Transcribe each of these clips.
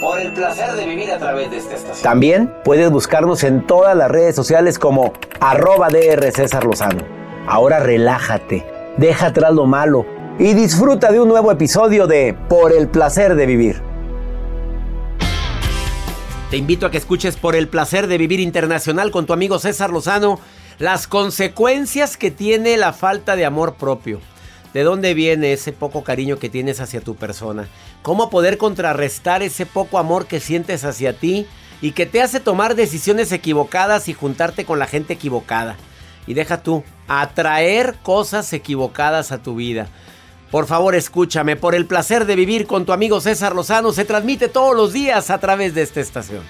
Por el placer de vivir a través de esta estación. También puedes buscarnos en todas las redes sociales como arroba DR César Lozano. Ahora relájate, deja atrás lo malo y disfruta de un nuevo episodio de Por el placer de vivir. Te invito a que escuches Por el placer de vivir internacional con tu amigo César Lozano las consecuencias que tiene la falta de amor propio. ¿De dónde viene ese poco cariño que tienes hacia tu persona? ¿Cómo poder contrarrestar ese poco amor que sientes hacia ti y que te hace tomar decisiones equivocadas y juntarte con la gente equivocada? Y deja tú, atraer cosas equivocadas a tu vida. Por favor, escúchame, por el placer de vivir con tu amigo César Lozano se transmite todos los días a través de esta estación.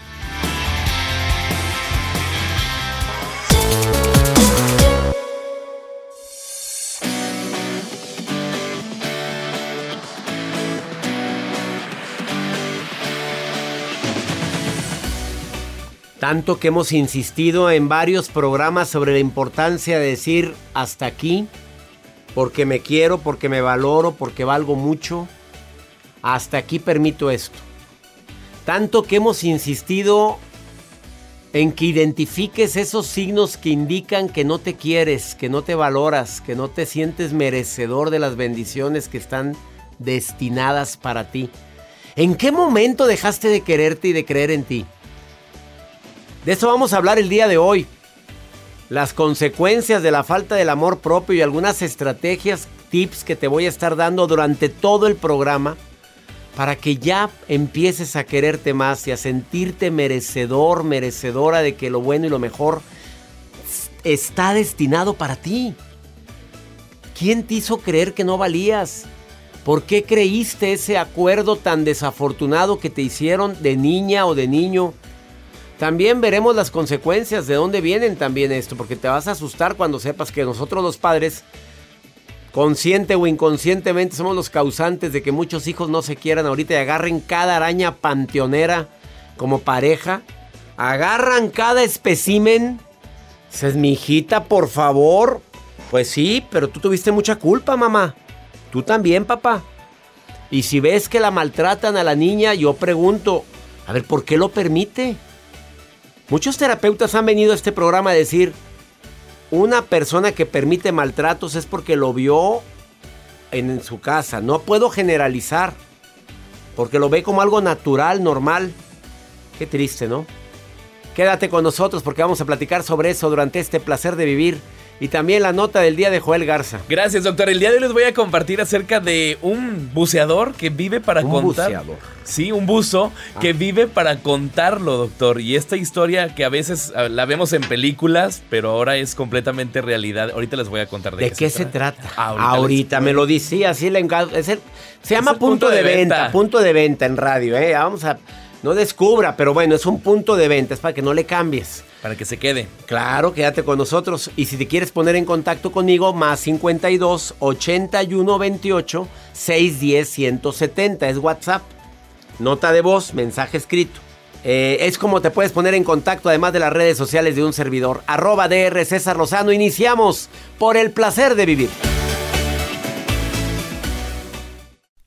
Tanto que hemos insistido en varios programas sobre la importancia de decir hasta aquí, porque me quiero, porque me valoro, porque valgo mucho. Hasta aquí permito esto. Tanto que hemos insistido en que identifiques esos signos que indican que no te quieres, que no te valoras, que no te sientes merecedor de las bendiciones que están destinadas para ti. ¿En qué momento dejaste de quererte y de creer en ti? De eso vamos a hablar el día de hoy. Las consecuencias de la falta del amor propio y algunas estrategias, tips que te voy a estar dando durante todo el programa para que ya empieces a quererte más y a sentirte merecedor, merecedora de que lo bueno y lo mejor está destinado para ti. ¿Quién te hizo creer que no valías? ¿Por qué creíste ese acuerdo tan desafortunado que te hicieron de niña o de niño? También veremos las consecuencias de dónde vienen también esto, porque te vas a asustar cuando sepas que nosotros los padres, consciente o inconscientemente, somos los causantes de que muchos hijos no se quieran ahorita y agarren cada araña panteonera como pareja. Agarran cada especimen. Dices, mi hijita, por favor. Pues sí, pero tú tuviste mucha culpa, mamá. Tú también, papá. Y si ves que la maltratan a la niña, yo pregunto, a ver, ¿por qué lo permite? Muchos terapeutas han venido a este programa a decir, una persona que permite maltratos es porque lo vio en su casa. No puedo generalizar, porque lo ve como algo natural, normal. Qué triste, ¿no? Quédate con nosotros porque vamos a platicar sobre eso durante este placer de vivir y también la nota del día de Joel Garza. Gracias, doctor. El día de hoy les voy a compartir acerca de un buceador que vive para Un contar. buceador. Sí, un buzo que Ah. vive para contarlo, doctor. Y esta historia que a veces ah, la vemos en películas, pero ahora es completamente realidad. Ahorita les voy a contar de, ¿De qué se trata? Ahorita Ahorita, les- me lo decía, así le enga- es el- Se llama punto, de, venta, punto de venta en radio, ¿eh? Vamos a... No descubra, pero bueno, es un punto de venta, es para que no le cambies. Para que se quede. Claro, quédate con nosotros. Y si te quieres poner en contacto conmigo, más 52 81 28 610 170 es WhatsApp. Nota de voz, mensaje escrito. Eh, es como te puedes poner en contacto además de las redes sociales de un servidor. Arroba DR César Lozano. Iniciamos por el placer de vivir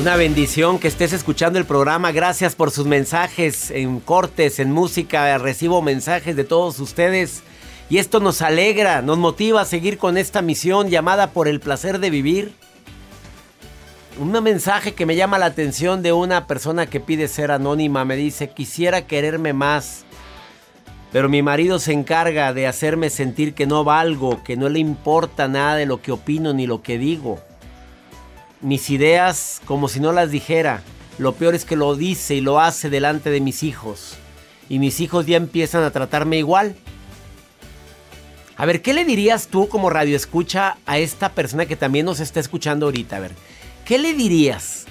Una bendición que estés escuchando el programa. Gracias por sus mensajes en cortes, en música. Recibo mensajes de todos ustedes. Y esto nos alegra, nos motiva a seguir con esta misión llamada por el placer de vivir. Un mensaje que me llama la atención de una persona que pide ser anónima. Me dice, quisiera quererme más. Pero mi marido se encarga de hacerme sentir que no valgo, que no le importa nada de lo que opino ni lo que digo mis ideas como si no las dijera. Lo peor es que lo dice y lo hace delante de mis hijos. Y mis hijos ya empiezan a tratarme igual. A ver, ¿qué le dirías tú como radio escucha a esta persona que también nos está escuchando ahorita? A ver, ¿qué le dirías?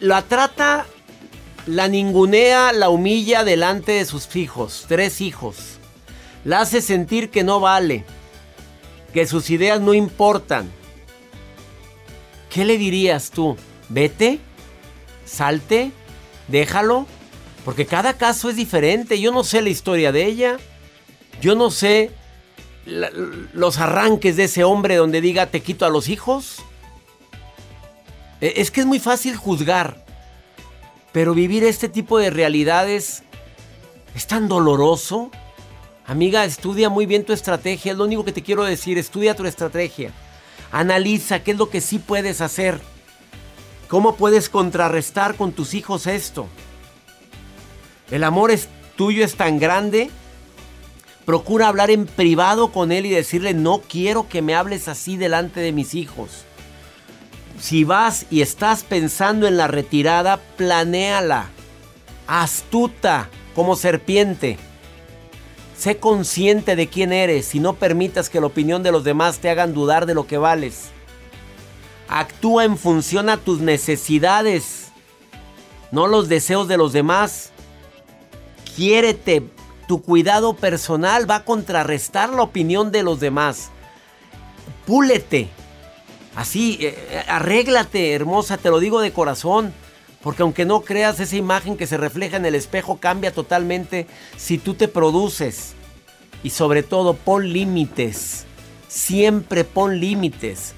La trata, la ningunea, la humilla delante de sus hijos, tres hijos. La hace sentir que no vale, que sus ideas no importan ¿Qué le dirías tú? ¿Vete? ¿Salte? ¿Déjalo? Porque cada caso es diferente. Yo no sé la historia de ella. Yo no sé los arranques de ese hombre donde diga te quito a los hijos. E, es que es muy fácil juzgar. Pero vivir este tipo de realidades es tan doloroso. Amiga, estudia muy bien tu estrategia. Es lo único que te quiero decir. Estudia tu estrategia. Analiza qué es lo que sí puedes hacer. ¿Cómo puedes contrarrestar con tus hijos esto? El amor es tuyo es tan grande. Procura hablar en privado con él y decirle, no quiero que me hables así delante de mis hijos. Si vas y estás pensando en la retirada, planéala. Astuta como serpiente. Sé consciente de quién eres y no permitas que la opinión de los demás te hagan dudar de lo que vales. Actúa en función a tus necesidades, no los deseos de los demás. Quiérete. Tu cuidado personal va a contrarrestar la opinión de los demás. Púlete. Así, eh, arréglate, hermosa, te lo digo de corazón. Porque aunque no creas, esa imagen que se refleja en el espejo cambia totalmente si tú te produces. Y sobre todo, pon límites. Siempre pon límites.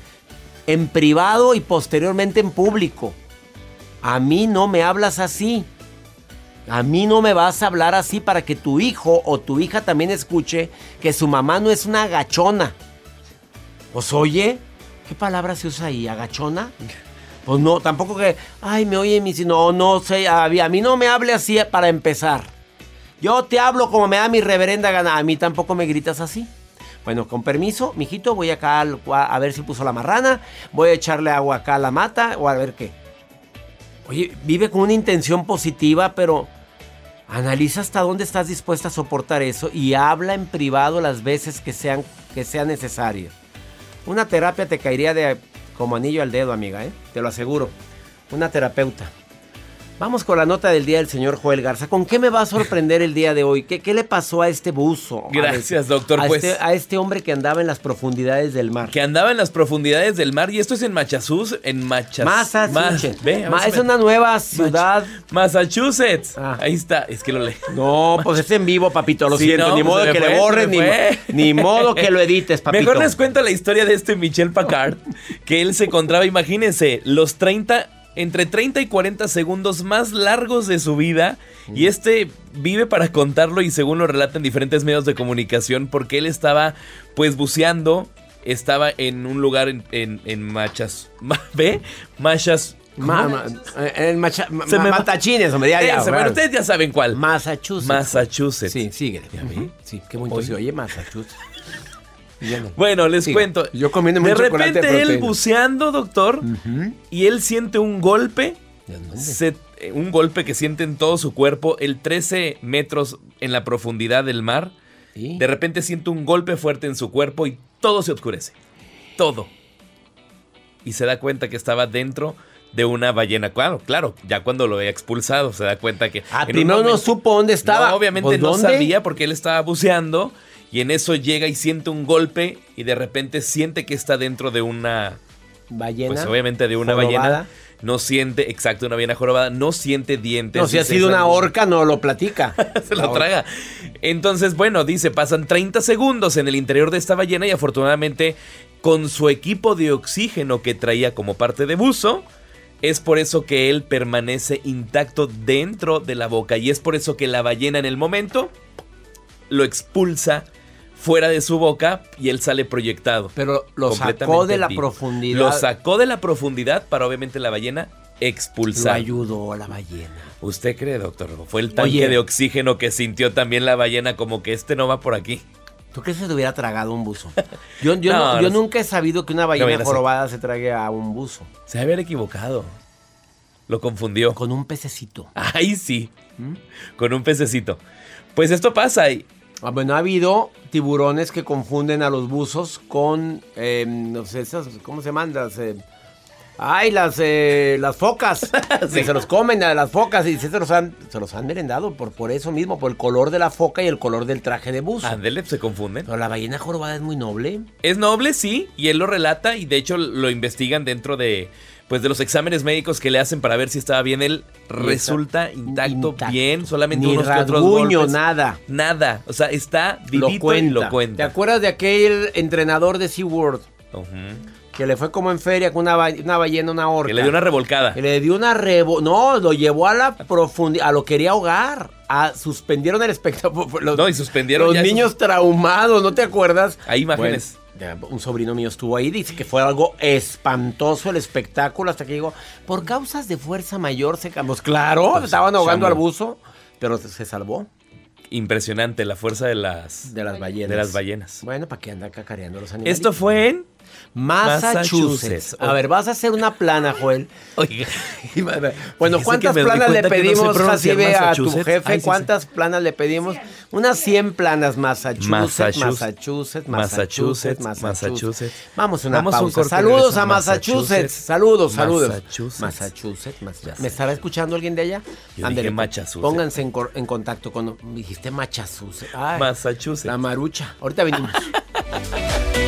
En privado y posteriormente en público. A mí no me hablas así. A mí no me vas a hablar así para que tu hijo o tu hija también escuche que su mamá no es una agachona. ¿Os oye? ¿Qué palabra se usa ahí? ¿Agachona? Pues no, tampoco que, ay, me oye mi no, no sé, a mí, a mí no me hable así para empezar. Yo te hablo como me da mi reverenda gana, a mí tampoco me gritas así. Bueno, con permiso, mijito, voy acá a ver si puso la marrana, voy a echarle agua acá a la mata o a ver qué. Oye, vive con una intención positiva, pero analiza hasta dónde estás dispuesta a soportar eso y habla en privado las veces que sean, que sea necesario. Una terapia te caería de como anillo al dedo, amiga, ¿eh? te lo aseguro. Una terapeuta. Vamos con la nota del día del señor Joel Garza. ¿Con qué me va a sorprender el día de hoy? ¿Qué, qué le pasó a este buzo? Gracias, doctor, A, pues. este, a este hombre que andaba en las profundidades del mar. Que andaba en las profundidades del mar y esto es en Massachusetts, en Massachusetts. Ma- ve, Ma- es una nueva ciudad. Massachusetts. Ah. Ahí está, es que lo leí. No, pues es en vivo, papito. Lo Sí, siento. no, ni pues modo que le fue, ni, fue. ni modo que lo edites, papito. Mejor les cuento la historia de este Michel Packard, que él se encontraba, imagínense, los 30, entre 30 y 40 segundos más largos de su vida. Y este vive para contarlo y según lo relatan diferentes medios de comunicación, porque él estaba pues buceando, estaba en un lugar en, en, en Machas, ma- ¿ve? Machas... Ma- ¿cómo? ma- eh, en Macha- ma- Se me- Matachines, hombre, ya, ya, Ese, bueno, claro. ustedes ya saben cuál. Massachusetts. Massachusetts. Sí. Ujú. Sí, qué bonito Oye. se oye Massachusetts. Bueno, les Siga. cuento. Yo comiéndome de chocolate de repente él buceando, doctor, y él siente un golpe, eh, un golpe que siente en todo su cuerpo, el 13 metros en la profundidad del mar. De repente siente un golpe fuerte en su cuerpo y todo se oscurece. Todo. Y se da cuenta que estaba dentro de una ballena. Claro, claro, ya cuando lo había expulsado se da cuenta que... Ah, primero no momento- supo dónde estaba. no, obviamente Pues, no ¿dónde? sabía porque él estaba buceando y en eso llega y siente un golpe y de repente siente que está dentro de una, Ballena. pues obviamente de una jorobada. ballena. No siente, exacto, una ballena jorobada, no siente dientes. No, si ha sido "Esa una no- orca, no lo platica. Se lo traga. Entonces, bueno, dice, pasan 30 segundos en el interior de esta ballena y afortunadamente con su equipo de oxígeno que traía como parte de buzo, es por eso que él permanece intacto dentro de la boca y es por eso que la ballena en el momento lo expulsa fuera de su boca y él sale proyectado. Pero lo sacó de la vivo. profundidad. Lo sacó de la profundidad para obviamente la ballena Lo expulsar. ayudó la ballena. ¿Usted cree, doctor? Fue el tanque Oye. de oxígeno que sintió también la ballena como que este no va por aquí. ¿Tú crees que se te hubiera tragado un buzo? Yo, yo, No, no- yo no sé. nunca he sabido que una ballena jorobada se trague a un buzo. Se debe haber equivocado. Lo confundió. Con un pececito. Ay, sí. Con un pececito. Pues esto pasa y Ah, Bueno, ha habido tiburones que confunden a los buzos con, eh, no sé, esas, ¿cómo se? Las, eh, ay, las, eh, las focas. Que se los comen a las focas y se los han, se los han merendado por, por eso mismo, por el color de la foca y el color del traje de buzo. Ándele, se confunden. Pero la ballena jorobada es muy noble. Es noble, sí, y él lo relata y de hecho lo investigan dentro de pues de los exámenes médicos que le hacen para ver si estaba bien. Él resulta intacto, Intacto. bien, solamente Ni unos que otros rasguño, golpes. nada. Nada, o sea, está Lo vivito y cuenta. lo ¿Te acuerdas de aquel entrenador de SeaWorld Ujú. Que le fue como en feria con una, ba- una ballena, una orca? Que le dio una revolcada. Que le dio una rebo... No, lo llevó a la profundidad, a lo quería ahogar. A, suspendieron el espectáculo. Los, No, y suspendieron Los ya niños traumados, ¿no te acuerdas? Hay imágenes. Bueno, un sobrino mío estuvo ahí, dice que fue algo espantoso el espectáculo hasta que llegó. Por causas de fuerza mayor se cambió. Pues claro, Pues, estaban ahogando al buzo, pero se salvó Impresionante la fuerza de las de las ballenas. de las ballenas. Bueno, ¿para qué anda cacareando los animales? Esto fue en Massachusetts. Massachusetts. A ver, vas a hacer una plana, Joel. Oiga, Bueno, ¿cuántas planas le no pedimos, Jacibe, a tu jefe? Ay, sí, ¿Cuántas planas le pedimos? Unas 100 planas, Massachusetts, Massachusetts, Massachusetts, Massachusetts, Massachusetts, Massachusetts. Vamos a una Vamos un Saludos a Massachusetts. Massachusetts. Saludos, saludos. Massachusetts. Massachusetts. Massachusetts. ¿Me estará escuchando alguien de allá? Dije Massachusetts. Pónganse en, contacto con... Dijiste Massachusetts. Ay, Massachusetts. La marucha. Ahorita venimos.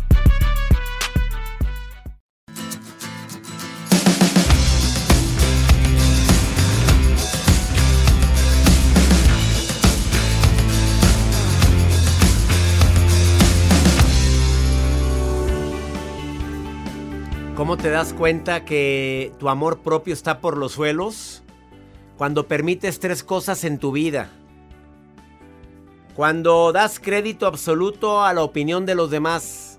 ¿Cómo te das cuenta que tu amor propio está por los suelos? Cuando permites tres cosas en tu vida. Cuando das crédito absoluto a la opinión de los demás.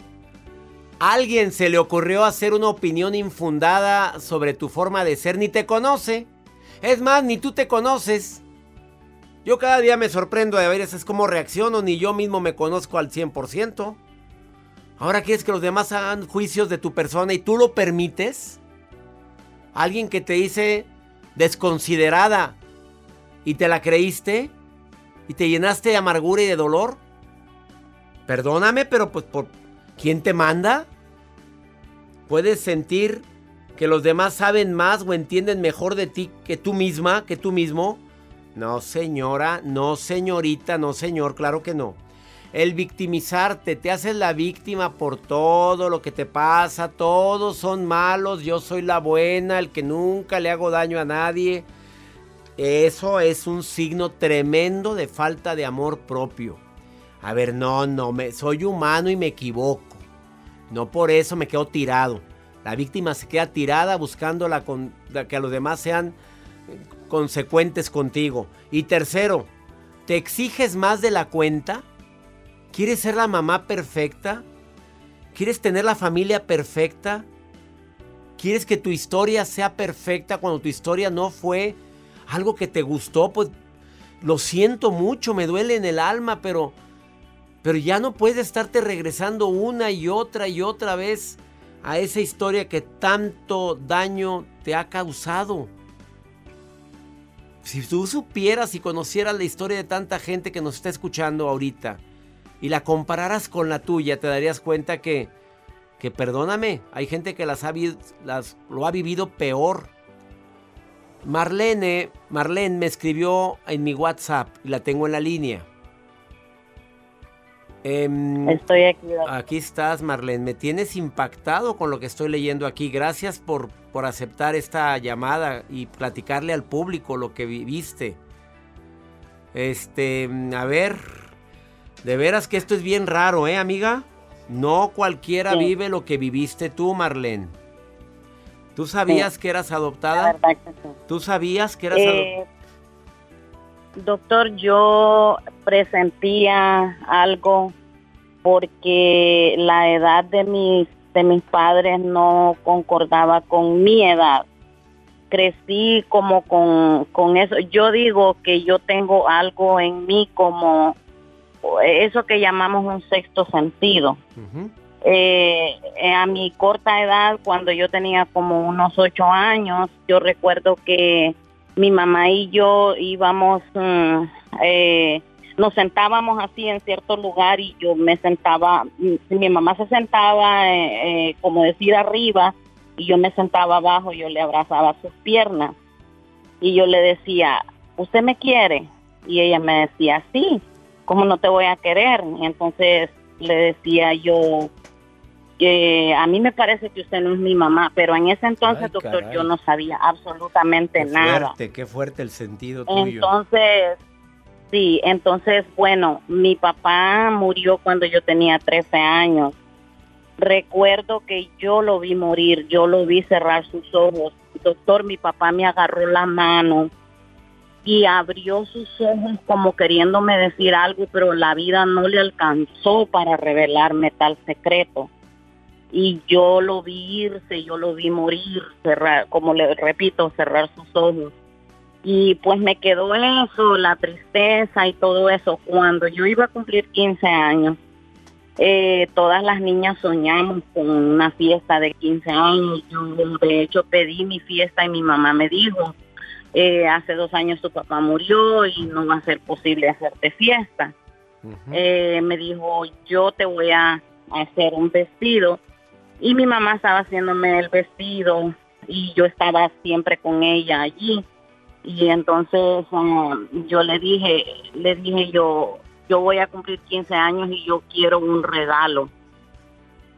A alguien se le ocurrió hacer una opinión infundada sobre tu forma de ser, ni te conoce. Es más, ni tú te conoces. Yo cada día me sorprendo de ver es cómo reacciono, ni yo mismo me conozco al 100%. Ahora quieres que los demás hagan juicios de tu persona y tú lo permites. Alguien que te dice desconsiderada y te la creíste y te llenaste de amargura y de dolor. Perdóname, pero pues por ¿quién te manda? Puedes sentir que los demás saben más o entienden mejor de ti que tú misma, que tú mismo. No, señora, no, señorita, no, señor, claro que no. El victimizarte, te haces la víctima por todo lo que te pasa, todos son malos, yo soy la buena, el que nunca le hago daño a nadie. Eso es un signo tremendo de falta de amor propio. A ver, no, no, me, soy humano y me equivoco. No por eso me quedo tirado. La víctima se queda tirada buscando la, la que los demás sean consecuentes contigo. Y tercero, ¿te exiges más de la cuenta? ¿Quieres ser la mamá perfecta? ¿Quieres tener la familia perfecta? ¿Quieres que tu historia sea perfecta cuando tu historia no fue algo que te gustó? Pues lo siento mucho, me duele en el alma, pero pero ya no puedes estarte regresando una y otra y otra vez a esa historia que tanto daño te ha causado. Si tú supieras y conocieras la historia de tanta gente que nos está escuchando ahorita, y la compararas con la tuya, te darías cuenta que, que perdóname, hay gente que las ha, las, lo ha vivido peor. Marlene, Marlene me escribió en mi WhatsApp y la tengo en la línea. Eh, estoy aquí. Aquí estás, Marlene. Me tienes impactado con lo que estoy leyendo aquí. Gracias por, por aceptar esta llamada y platicarle al público lo que viviste. Este, a ver, de veras que esto es bien raro, ¿eh, amiga? No cualquiera vive lo que viviste tú, Marlene. ¿Tú sabías que eras adoptada? ¿Tú sabías que eras eh, adoptada? Doctor, yo presentía algo porque la edad de mis, de mis padres no concordaba con mi edad. Crecí como con, con eso. Yo digo que yo tengo algo en mí como eso que llamamos un sexto sentido. Eh, eh, a mi corta edad, cuando yo tenía como unos ocho años, yo recuerdo que mi mamá y yo íbamos mm, eh, nos sentábamos así en cierto lugar y yo me sentaba, mi mamá se sentaba, eh, eh, como decir, arriba y yo me sentaba abajo, yo le abrazaba sus piernas y yo le decía, ¿usted me quiere? Y ella me decía, sí, ¿cómo no te voy a querer? Y entonces le decía yo, que a mí me parece que usted no es mi mamá, pero en ese entonces, doctor, yo no sabía absolutamente qué nada. Fuerte, qué fuerte el sentido tuyo. Entonces, sí, entonces, bueno, mi papá murió cuando yo tenía 13 años. Recuerdo que yo lo vi morir, yo lo vi cerrar sus ojos. Doctor, mi papá me agarró la mano y abrió sus ojos como queriéndome decir algo, pero la vida no le alcanzó para revelarme tal secreto. Y yo lo vi irse, yo lo vi morir, cerrar, como le repito, cerrar sus ojos. Y pues me quedó eso, la tristeza y todo eso. Cuando yo iba a cumplir 15 años, eh, todas las niñas soñamos con una fiesta de 15 años. Yo de hecho pedí mi fiesta y mi mamá me dijo, eh, hace dos años tu papá murió y no va a ser posible hacerte fiesta. Eh, me dijo, yo te voy a hacer un vestido. Y mi mamá estaba haciéndome el vestido y yo estaba siempre con ella allí. Y entonces um, yo le dije, le dije yo, yo voy a cumplir 15 años y yo quiero un regalo.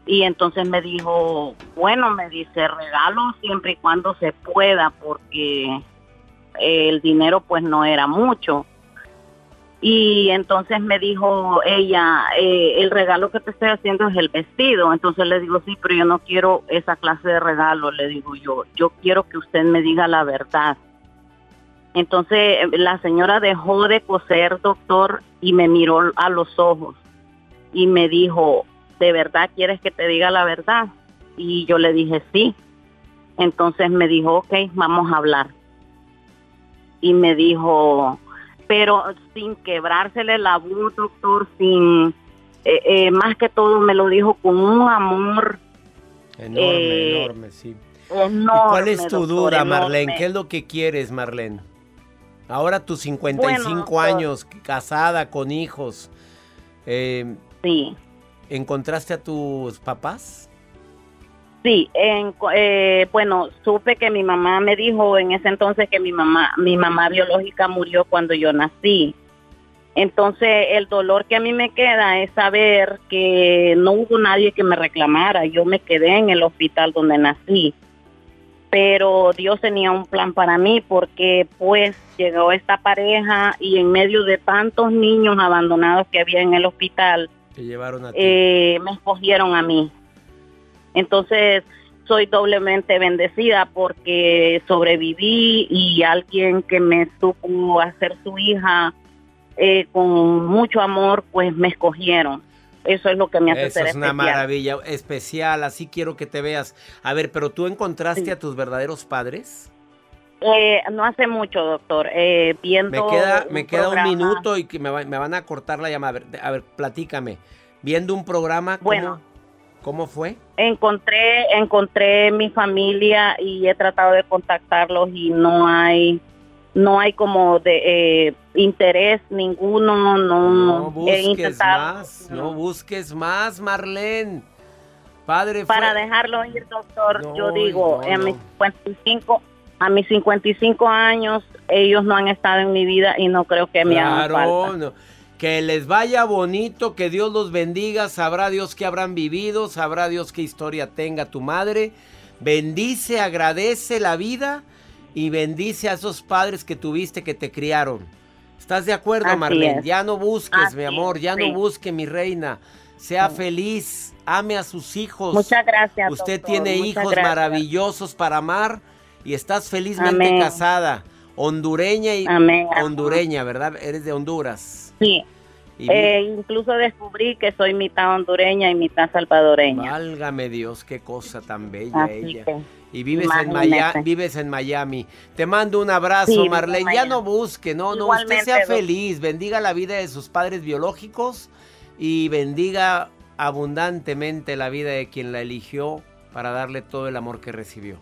Y entonces me dijo, bueno, me dice, regalo siempre y cuando se pueda, porque el dinero pues no era mucho. Y entonces me dijo ella, eh, el regalo que te estoy haciendo es el vestido. Entonces le digo, sí, pero yo no quiero esa clase de regalo, le digo yo, yo quiero que usted me diga la verdad. Entonces la señora dejó de coser, doctor, y me miró a los ojos y me dijo, ¿de verdad quieres que te diga la verdad? Y yo le dije, sí. Entonces me dijo, ok, vamos a hablar. Y me dijo, pero sin quebrársele la voz, doctor, sin, eh, eh, más que todo me lo dijo con un amor. Enorme, eh, enorme, sí. Enorme, ¿Y cuál es tu doctor, duda, Marlene? enorme. ¿Qué es lo que quieres, Marlene? Ahora tus 55 Bueno, años, casada, con hijos. eh, sí. ¿Encontraste a tus papás? Sí, en, eh, bueno, supe que mi mamá me dijo en ese entonces que mi mamá, mi mamá biológica murió cuando yo nací. Entonces, el dolor que a mí me queda es saber que no hubo nadie que me reclamara. Yo me quedé en el hospital donde nací. Pero Dios tenía un plan para mí porque pues llegó esta pareja y en medio de tantos niños abandonados que había en el hospital, Te llevaron a ti. eh, me escogieron a mí. Entonces, soy doblemente bendecida porque sobreviví y alguien que me supo hacer su hija eh, con mucho amor, pues me escogieron. Eso es lo que me hace Eso ser es una especial. maravilla, especial, así quiero que te veas. A ver, pero tú encontraste a tus verdaderos padres? Eh, no hace mucho, doctor. Eh, viendo Me queda, me queda programa- un minuto y que me, va- me van a cortar la llamada. A ver, a ver, platícame. Viendo un programa, ¿cómo, Bueno. ¿cómo fue? Encontré, encontré mi familia y he tratado de contactarlos y no hay, no hay como de eh, interés ninguno, no, No he busques intentado más, no busques más, Marlene. Padre fue... para dejarlo ir, doctor. No, yo digo, a mis no. 55, a mis 55 años ellos no han estado en mi vida y no creo que me hagan Claro, falta. no. Que les vaya bonito, que Dios los bendiga, sabrá Dios qué habrán vivido, sabrá Dios qué historia tenga tu madre. Bendice, agradece la vida y bendice a esos padres que tuviste que te criaron. ¿Estás de acuerdo, Así Marlene? es. Ya no busques, Así mi amor, ya sí. no busque, mi reina. Sea feliz, ame a sus hijos. Muchas gracias. Usted doctor, tiene muchas hijos gracias. maravillosos para amar y estás felizmente Amén. casada, hondureña y Amén, hondureña, ¿verdad? Eres de Honduras. Sí. Y Eh, incluso descubrí que soy mitad hondureña y mitad salvadoreña. válgame Dios, qué cosa tan bella Así ella. que, Y vives en. Miami, vives en Miami. Te mando un abrazo, Sí, Marlene. Ya no busque, no, no. Usted Igualmente, sea feliz. Bendiga la vida de sus padres biológicos y bendiga abundantemente la vida de quien la eligió para darle todo el amor que recibió.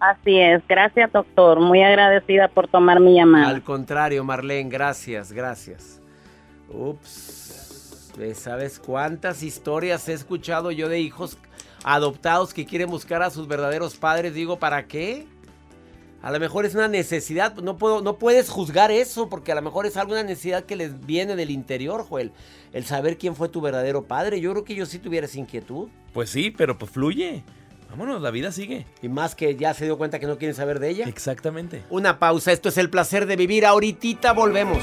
Así es. Gracias, doctor. Muy agradecida por tomar mi llamada. Al contrario, Marlene, gracias, gracias. Ups. ¿Sabes cuántas historias he escuchado yo de hijos adoptados que quieren buscar a sus verdaderos padres? Digo, ¿para qué? A lo mejor es una necesidad, no, puedo, no puedes juzgar eso porque a lo mejor es alguna necesidad que les viene del interior, Joel. El saber quién fue tu verdadero padre. Yo creo que yo sí tuviera esa inquietud. Pues sí, pero pues fluye. Vámonos, la vida sigue. Y más que ya se dio cuenta que no quieren saber de ella. Exactamente. Una pausa, esto es el placer de vivir. Ahorita volvemos.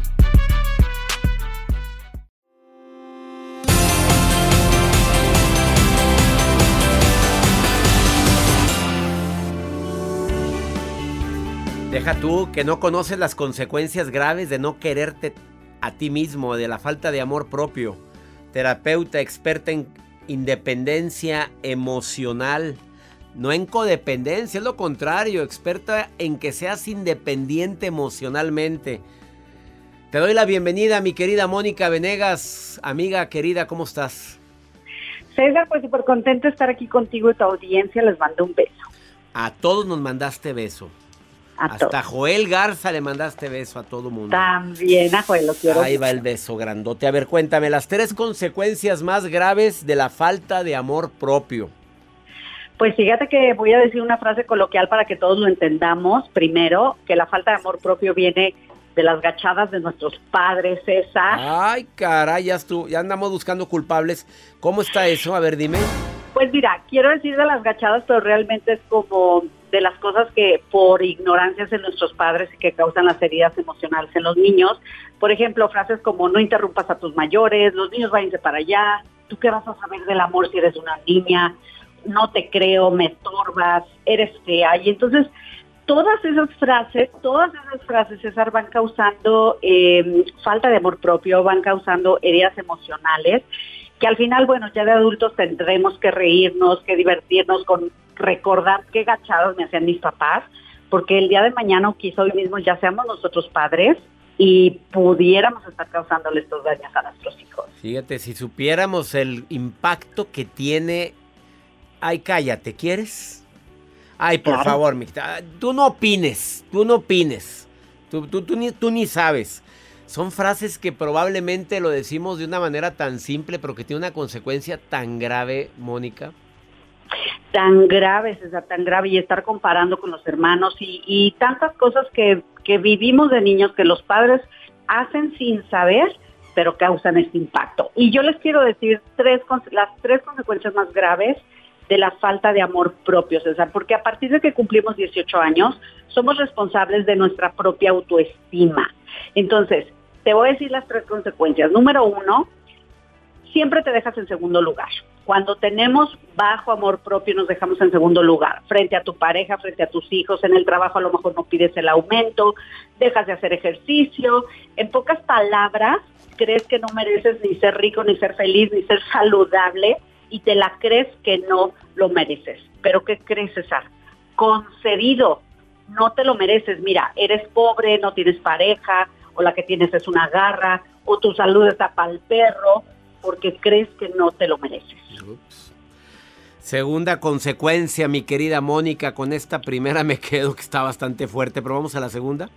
Deja tú que no conoces las consecuencias graves de no quererte a ti mismo, de la falta de amor propio. Terapeuta experta en independencia emocional, no en codependencia, es lo contrario, experta en que seas independiente emocionalmente. Te doy la bienvenida, mi querida Mónica Venegas, amiga querida, ¿cómo estás? César, pues súper contento de estar aquí contigo y tu audiencia, les mando un beso. A todos nos mandaste beso. Hasta Joel Garza le mandaste beso a todo mundo. También a Joel, lo quiero. Ahí va el beso grandote. A ver, cuéntame las tres consecuencias más graves de la falta de amor propio. Pues fíjate que voy a decir una frase coloquial para que todos lo entendamos. Primero, que la falta de amor propio viene de las gachadas de nuestros padres, César. Ay, caray, ya, ya andamos buscando culpables. ¿Cómo está eso? A ver, dime. Pues mira, quiero decir de las gachadas, pero realmente es como de las cosas que por ignorancias de nuestros padres y que causan las heridas emocionales en los niños. Por ejemplo, frases como no interrumpas a tus mayores, los niños váyanse para allá, tú qué vas a saber del amor si eres una niña, no te creo, me estorbas, eres fea. Y entonces todas esas frases, todas esas frases, César, van causando eh, falta de amor propio, van causando heridas emocionales que al final, bueno, ya de adultos tendremos que reírnos, que divertirnos con recordar qué gachados me hacían mis papás, porque el día de mañana quizá hoy mismo ya seamos nosotros padres y pudiéramos estar causándoles estos daños a nuestros hijos. Fíjate, si supiéramos el impacto que tiene... Ay, cállate, ¿quieres? Ay, por favor, tú no opines, tú no opines. Tú, tú, tú, ni, tú ni sabes. Son frases que probablemente lo decimos de una manera tan simple, pero que tiene una consecuencia tan grave, Mónica tan grave, César, tan grave, y estar comparando con los hermanos y, tantas cosas que, que, vivimos de niños que los padres hacen sin saber, pero causan este impacto. Y yo les quiero decir tres, las tres consecuencias más graves de la falta de amor propio, César, porque a partir de que cumplimos 18 años, somos responsables de nuestra propia autoestima. Entonces, te voy a decir las tres consecuencias. Número uno, siempre te dejas en segundo lugar. Cuando tenemos bajo amor propio nos dejamos en segundo lugar, frente a tu pareja, frente a tus hijos, en el trabajo a lo mejor no pides el aumento, dejas de hacer ejercicio. En pocas palabras, crees que no mereces ni ser rico, ni ser feliz, ni ser saludable y te la crees que no lo mereces. Pero ¿qué crees, César? Concedido, no te lo mereces. Mira, eres pobre, no tienes pareja, o la que tienes es una garra, o tu salud está para el perro, porque crees que no te lo mereces. Segunda consecuencia, mi querida Mónica, con esta primera me quedo que está bastante fuerte, pero vamos a la segunda.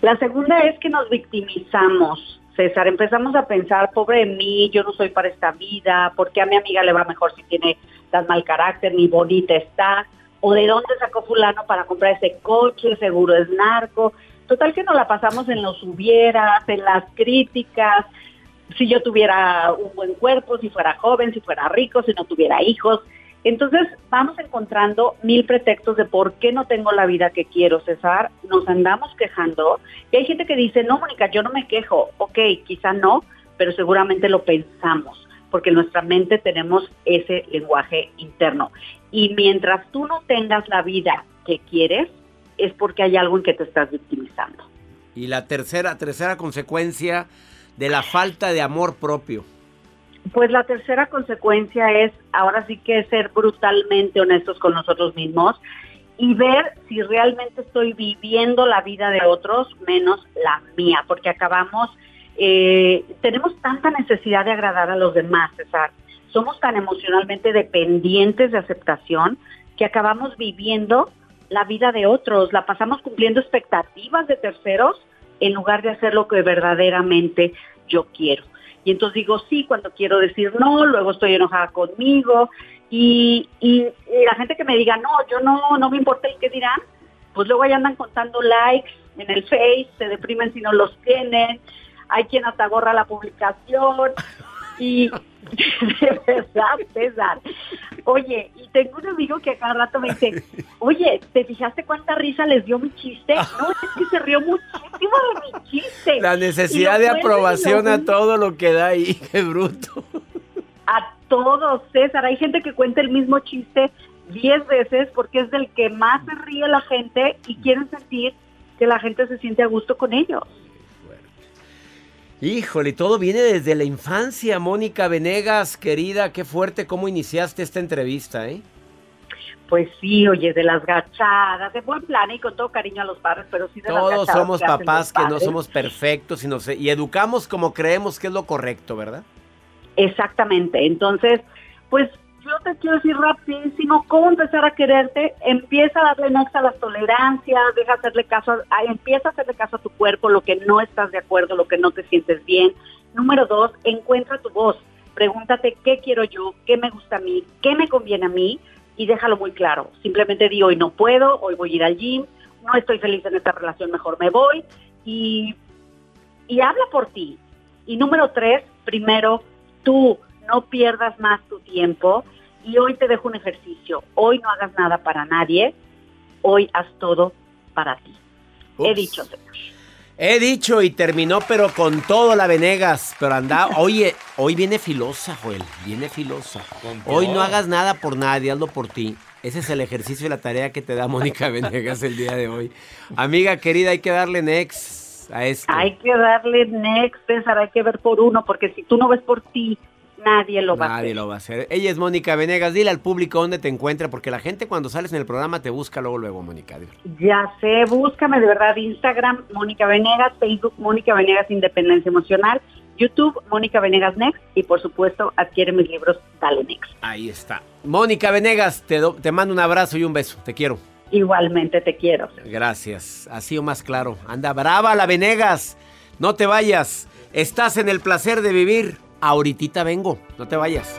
La segunda es que nos victimizamos, César. Empezamos a pensar, pobre de mí, yo no soy para esta vida, porque a mi amiga le va mejor si tiene tan mal carácter, ni bonita está? ¿O de dónde sacó fulano para comprar ese coche? Seguro es narco. Total que nos la pasamos en los hubieras, en las críticas, si yo tuviera un buen cuerpo, si fuera joven, si fuera rico, si no tuviera hijos. Entonces vamos encontrando mil pretextos de por qué no tengo la vida que quiero, César. Nos andamos quejando. Y hay gente que dice, no, Mónica, yo no me quejo. Ok, quizá no, pero seguramente lo pensamos, porque en nuestra mente tenemos ese lenguaje interno. Y mientras tú no tengas la vida que quieres, es porque hay algo en que te estás victimizando. Y la tercera, tercera consecuencia de la falta de amor propio. Pues la tercera consecuencia es ahora sí que ser brutalmente honestos con nosotros mismos y ver si realmente estoy viviendo la vida de otros menos la mía, porque acabamos, eh, tenemos tanta necesidad de agradar a los demás, César. Somos tan emocionalmente dependientes de aceptación que acabamos viviendo la vida de otros, la pasamos cumpliendo expectativas de terceros en lugar de hacer lo que verdaderamente yo quiero. Y entonces digo sí cuando quiero decir no, luego estoy enojada conmigo. Y, y, la gente que me diga no, yo no, no me importa el que dirán, pues luego ahí andan contando likes en el Face, se deprimen si no los tienen, hay quien hasta gorra la publicación y de verdad, César. Oye, y tengo un amigo que a cada rato me dice, oye, ¿te fijaste cuánta risa les dio mi chiste? No, es que se rió muchísimo de mi chiste. La necesidad de aprobación a todo lo que da ahí, qué bruto. A todos, César. Hay gente que cuenta el mismo chiste diez veces porque es del que más se ríe la gente y quieren sentir que la gente se siente a gusto con ellos. Híjole, todo viene desde la infancia, Mónica Venegas, querida, qué fuerte cómo iniciaste esta entrevista, ¿eh? Pues sí, oye, de las gachadas, de buen plan y con todo cariño a los padres, pero sí de Todos las gachadas. somos que papás que no somos perfectos y, nos- y educamos como creemos que es lo correcto, ¿verdad? Exactamente. Entonces, pues yo te quiero decir rapidísimo cómo empezar a quererte. Empieza a darle next a las tolerancias, deja hacerle caso, a- empieza a hacerle caso a tu cuerpo, lo que no estás de acuerdo, lo que no te sientes bien. Número dos, encuentra tu voz. Pregúntate qué quiero yo, qué me gusta a mí, qué me conviene a mí y déjalo muy claro. Simplemente di hoy no puedo, hoy voy a ir al gym, no estoy feliz en esta relación, mejor me voy y, y habla por ti. Y número tres, primero, tú no pierdas más tu tiempo y hoy te dejo un ejercicio. Hoy no hagas nada para nadie, hoy haz todo para ti. He dicho, señor. He dicho y terminó, pero con todo la Venegas. Pero anda, oye, hoy viene filosa, Joel. Viene filosa. Hoy no hagas nada por nadie, hazlo por ti. Ese es el ejercicio y la tarea que te da Mónica Venegas el día de hoy. Amiga querida, hay que darle next a esto. Hay que darle next, César, hay que ver por uno, porque si tú no ves por ti, nadie lo va a Nadie hacer. lo va a hacer. Ella es Mónica Venegas. Dile al público dónde te encuentra, porque la gente cuando sales en el programa te busca luego, luego, Mónica. Ya sé, búscame de verdad Instagram, Mónica Venegas, Facebook, Mónica Venegas Independencia Emocional, YouTube, Mónica Venegas Next y por supuesto adquiere mis libros Dale Next. Ahí está. Mónica Venegas, te, do- te mando un abrazo y un beso. Te quiero. Igualmente te quiero. Gracias. Así o más claro. Anda brava la Venegas. No te vayas. Estás en el placer de vivir. Ahorita vengo. No te vayas.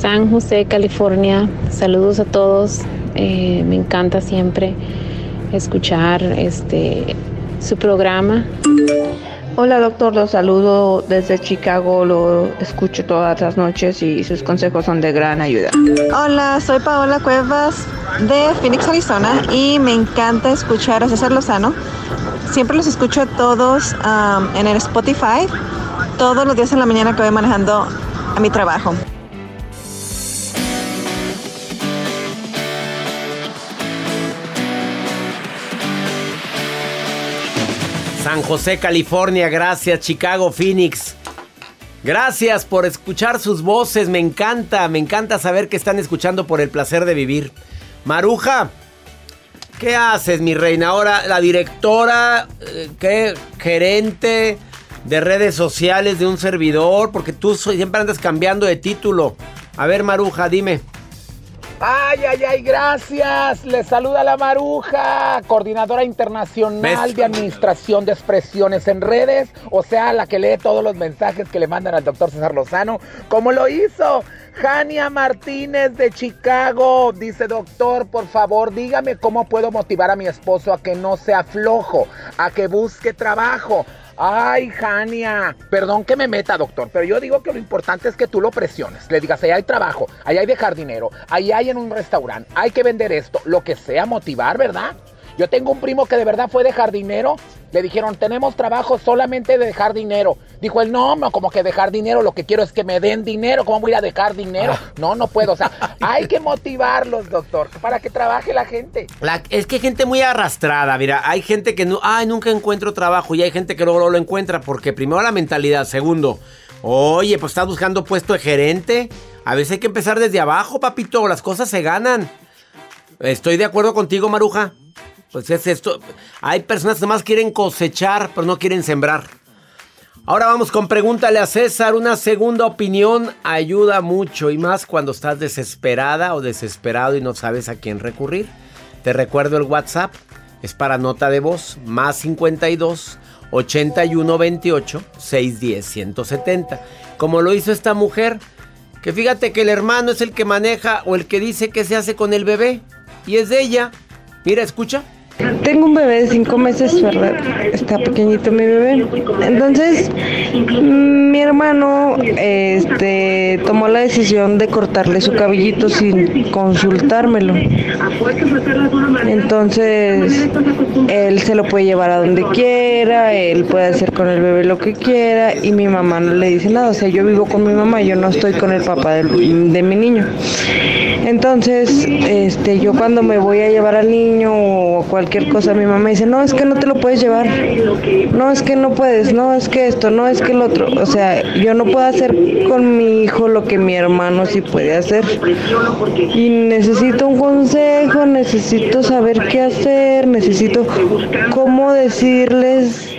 San José, California. Saludos a todos. Eh, me encanta siempre escuchar este su programa. Hola doctor, lo saludo desde Chicago, lo escucho todas las noches y sus consejos son de gran ayuda. Hola, soy Paola Cuevas de Phoenix, Arizona y me encanta escuchar a César Lozano. Siempre los escucho todos um, en el Spotify, todos los días en la mañana que voy manejando a mi trabajo. San José, California, gracias. Chicago, Phoenix. Gracias por escuchar sus voces. Me encanta, me encanta saber que están escuchando por el placer de vivir. Maruja, ¿qué haces, mi reina? Ahora la directora, eh, ¿qué? Gerente de redes sociales de un servidor, porque tú siempre andas cambiando de título. A ver, Maruja, dime. Ay, ay, ay, gracias. Les saluda la Maruja, coordinadora internacional de administración de expresiones en redes, o sea, la que lee todos los mensajes que le mandan al doctor César Lozano, como lo hizo Jania Martínez de Chicago. Dice, doctor, por favor, dígame cómo puedo motivar a mi esposo a que no sea flojo, a que busque trabajo. Ay, Jania, perdón que me meta, doctor, pero yo digo que lo importante es que tú lo presiones. Le digas, ahí hay trabajo, ahí hay dejar dinero, ahí hay en un restaurante, hay que vender esto, lo que sea, motivar, ¿verdad? Yo tengo un primo que de verdad fue de jardinero. Le dijeron, tenemos trabajo solamente de dejar dinero. Dijo él, no, no, como que dejar dinero, lo que quiero es que me den dinero. ¿Cómo voy a dejar dinero? Ah. No, no puedo. O sea, hay que motivarlos, doctor, para que trabaje la gente. es que hay gente muy arrastrada. Mira, hay gente que no, ay, nunca encuentro trabajo. Y hay gente que luego lo encuentra porque primero la mentalidad. Segundo, oye, pues estás buscando puesto de gerente. A veces hay que empezar desde abajo, papito. Las cosas se ganan. Estoy de acuerdo contigo, Maruja. Pues es esto. Hay personas que más quieren cosechar, pero no quieren sembrar. Ahora vamos con pregúntale a César. Una segunda opinión ayuda mucho y más cuando estás desesperada o desesperado y no sabes a quién recurrir. Te recuerdo el WhatsApp. Es para nota de voz. Más 52 81 28 610 170. Como lo hizo esta mujer. Que fíjate que el hermano es el que maneja o el que dice qué se hace con el bebé. Y es de ella. Mira, escucha. Tengo un bebé de cinco meses, ¿verdad? Está pequeñito mi bebé. Entonces, mi hermano este, tomó la decisión de cortarle su cabellito sin consultármelo. Entonces, él se lo puede llevar a donde quiera, él puede hacer con el bebé lo que quiera y mi mamá no le dice nada. O sea, yo vivo con mi mamá, yo no estoy con el papá de, de mi niño. Entonces, este, yo cuando me voy a llevar al niño o cualquier cosa, mi mamá dice, no, es que no te lo puedes llevar, no, es que no puedes, no, es que esto, no, es que el otro. O sea, yo no puedo hacer con mi hijo lo que mi hermano sí puede hacer. Y necesito un consejo, necesito saber qué hacer, necesito cómo decirles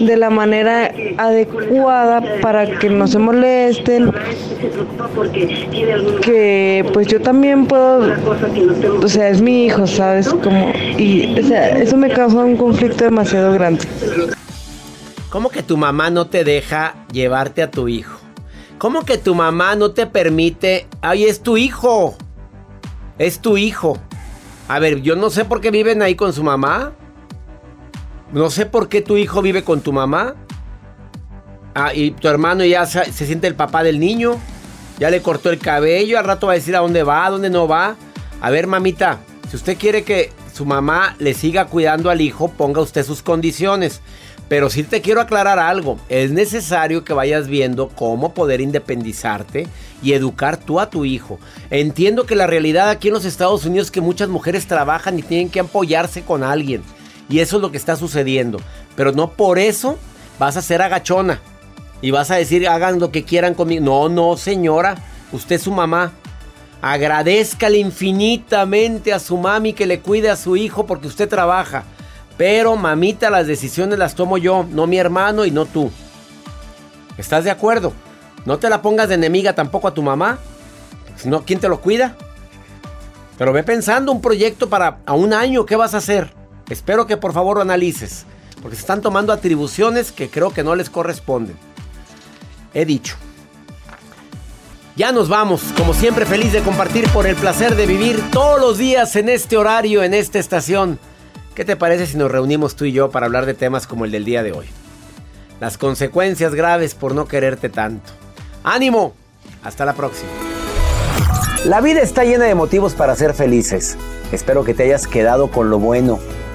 de la manera adecuada para que no se molesten, que pues yo también puedo, o sea, es mi hijo, ¿sabes? Como, y o sea, eso me causa un conflicto demasiado grande. ¿Cómo que tu mamá no te deja llevarte a tu hijo? ¿Cómo que tu mamá no te permite? Ay, es tu hijo. Es tu hijo. A ver, yo no sé por qué viven ahí con su mamá. No sé por qué tu hijo vive con tu mamá. Ah, y tu hermano ya se, siente el papá del niño. Ya le cortó el cabello. Al rato va a decir a dónde va, a dónde no va. A ver, mamita, si usted quiere que su mamá le siga cuidando al hijo, ponga usted sus condiciones. Pero sí te quiero aclarar algo. Es necesario que vayas viendo cómo poder independizarte y educar tú a tu hijo. Entiendo que la realidad aquí en los Estados Unidos es que muchas mujeres trabajan y tienen que apoyarse con alguien. Y eso es lo que está sucediendo. Pero no por eso vas a ser agachona. Y vas a decir, hagan lo que quieran conmigo. No, no, señora. Usted es su mamá. Agradezcale infinitamente a su mami que le cuide a su hijo porque usted trabaja. Pero, mamita, las decisiones las tomo yo, no mi hermano y no tú. ¿Estás de acuerdo? No te la pongas de enemiga tampoco a tu mamá. Si no, ¿quién te lo cuida? Pero ve pensando un proyecto para a un año, ¿qué vas a hacer? Espero que por favor lo analices, porque se están tomando atribuciones que creo que no les corresponden. he dicho. Ya nos vamos, como siempre feliz de compartir por el placer de vivir todos los días en este horario, en esta estación. ¿Qué te parece si nos reunimos tú y yo para hablar de temas como el del día de hoy? Las consecuencias graves por no quererte tanto. ¡Ánimo! Hasta la próxima. La vida está llena de motivos para ser felices. Espero que te hayas quedado con lo bueno